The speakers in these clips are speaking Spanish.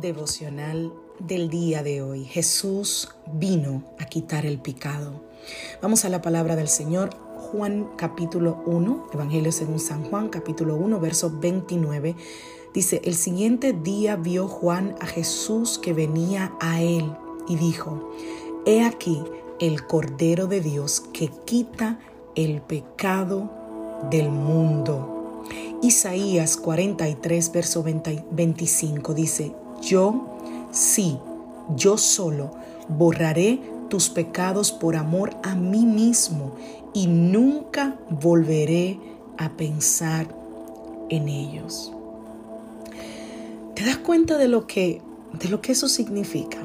Devocional del día de hoy. Jesús vino a quitar el pecado. Vamos a la palabra del Señor. Juan capítulo 1, Evangelio según San Juan capítulo 1, verso 29. Dice, el siguiente día vio Juan a Jesús que venía a él y dijo, He aquí el Cordero de Dios que quita el pecado del mundo. Isaías 43, verso 25 dice, yo, sí, yo solo, borraré tus pecados por amor a mí mismo y nunca volveré a pensar en ellos. ¿Te das cuenta de lo que, de lo que eso significa?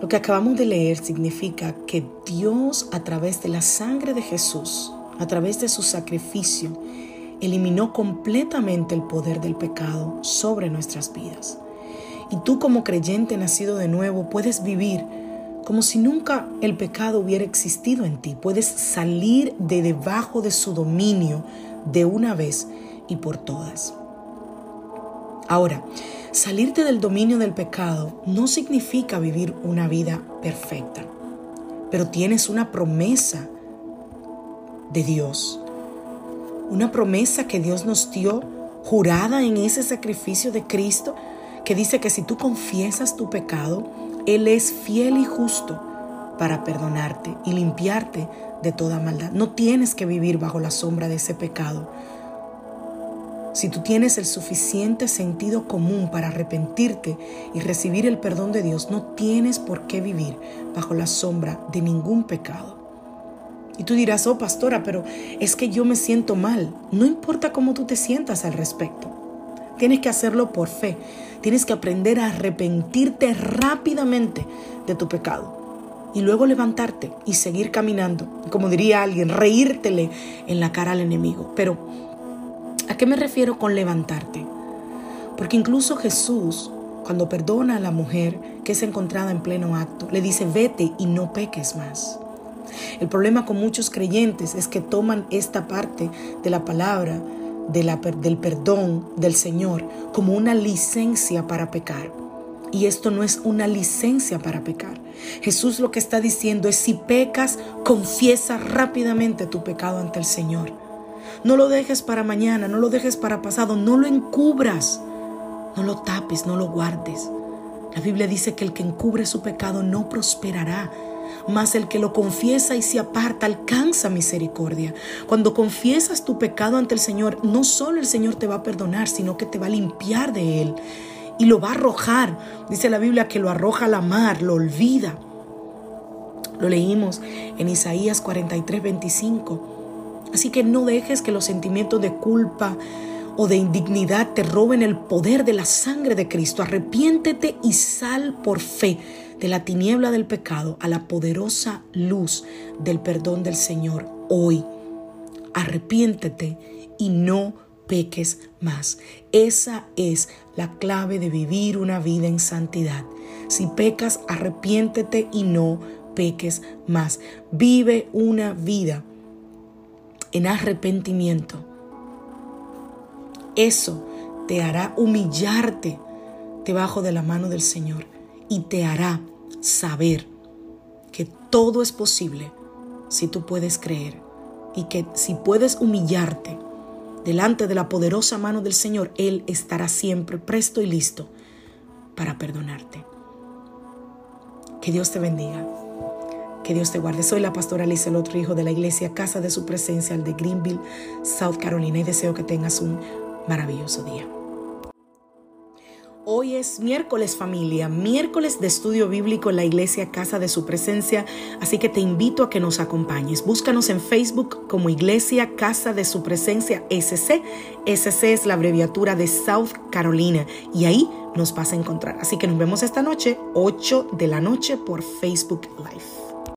Lo que acabamos de leer significa que Dios a través de la sangre de Jesús, a través de su sacrificio, eliminó completamente el poder del pecado sobre nuestras vidas. Y tú como creyente nacido de nuevo puedes vivir como si nunca el pecado hubiera existido en ti. Puedes salir de debajo de su dominio de una vez y por todas. Ahora, salirte del dominio del pecado no significa vivir una vida perfecta, pero tienes una promesa de Dios una promesa que Dios nos dio jurada en ese sacrificio de Cristo, que dice que si tú confiesas tu pecado, Él es fiel y justo para perdonarte y limpiarte de toda maldad. No tienes que vivir bajo la sombra de ese pecado. Si tú tienes el suficiente sentido común para arrepentirte y recibir el perdón de Dios, no tienes por qué vivir bajo la sombra de ningún pecado. Y tú dirás, oh pastora, pero es que yo me siento mal. No importa cómo tú te sientas al respecto. Tienes que hacerlo por fe. Tienes que aprender a arrepentirte rápidamente de tu pecado. Y luego levantarte y seguir caminando. Como diría alguien, reírtele en la cara al enemigo. Pero, ¿a qué me refiero con levantarte? Porque incluso Jesús, cuando perdona a la mujer que es encontrada en pleno acto, le dice, vete y no peques más. El problema con muchos creyentes es que toman esta parte de la palabra del perdón del Señor como una licencia para pecar. Y esto no es una licencia para pecar. Jesús lo que está diciendo es si pecas, confiesa rápidamente tu pecado ante el Señor. No lo dejes para mañana, no lo dejes para pasado, no lo encubras, no lo tapes, no lo guardes. La Biblia dice que el que encubre su pecado no prosperará, mas el que lo confiesa y se aparta alcanza misericordia. Cuando confiesas tu pecado ante el Señor, no solo el Señor te va a perdonar, sino que te va a limpiar de él y lo va a arrojar. Dice la Biblia que lo arroja a la mar, lo olvida. Lo leímos en Isaías 43, 25. Así que no dejes que los sentimientos de culpa o de indignidad te roben el poder de la sangre de Cristo. Arrepiéntete y sal por fe de la tiniebla del pecado a la poderosa luz del perdón del Señor hoy. Arrepiéntete y no peques más. Esa es la clave de vivir una vida en santidad. Si pecas, arrepiéntete y no peques más. Vive una vida en arrepentimiento, eso te hará humillarte debajo de la mano del Señor y te hará saber que todo es posible si tú puedes creer y que si puedes humillarte delante de la poderosa mano del Señor, Él estará siempre presto y listo para perdonarte. Que Dios te bendiga. Que Dios te guarde. Soy la pastora Alice, el otro hijo de la iglesia Casa de Su Presencia, el de Greenville, South Carolina, y deseo que tengas un maravilloso día. Hoy es miércoles familia, miércoles de estudio bíblico en la iglesia Casa de Su Presencia, así que te invito a que nos acompañes. Búscanos en Facebook como Iglesia Casa de Su Presencia SC. SC es la abreviatura de South Carolina y ahí nos vas a encontrar. Así que nos vemos esta noche, 8 de la noche por Facebook Live.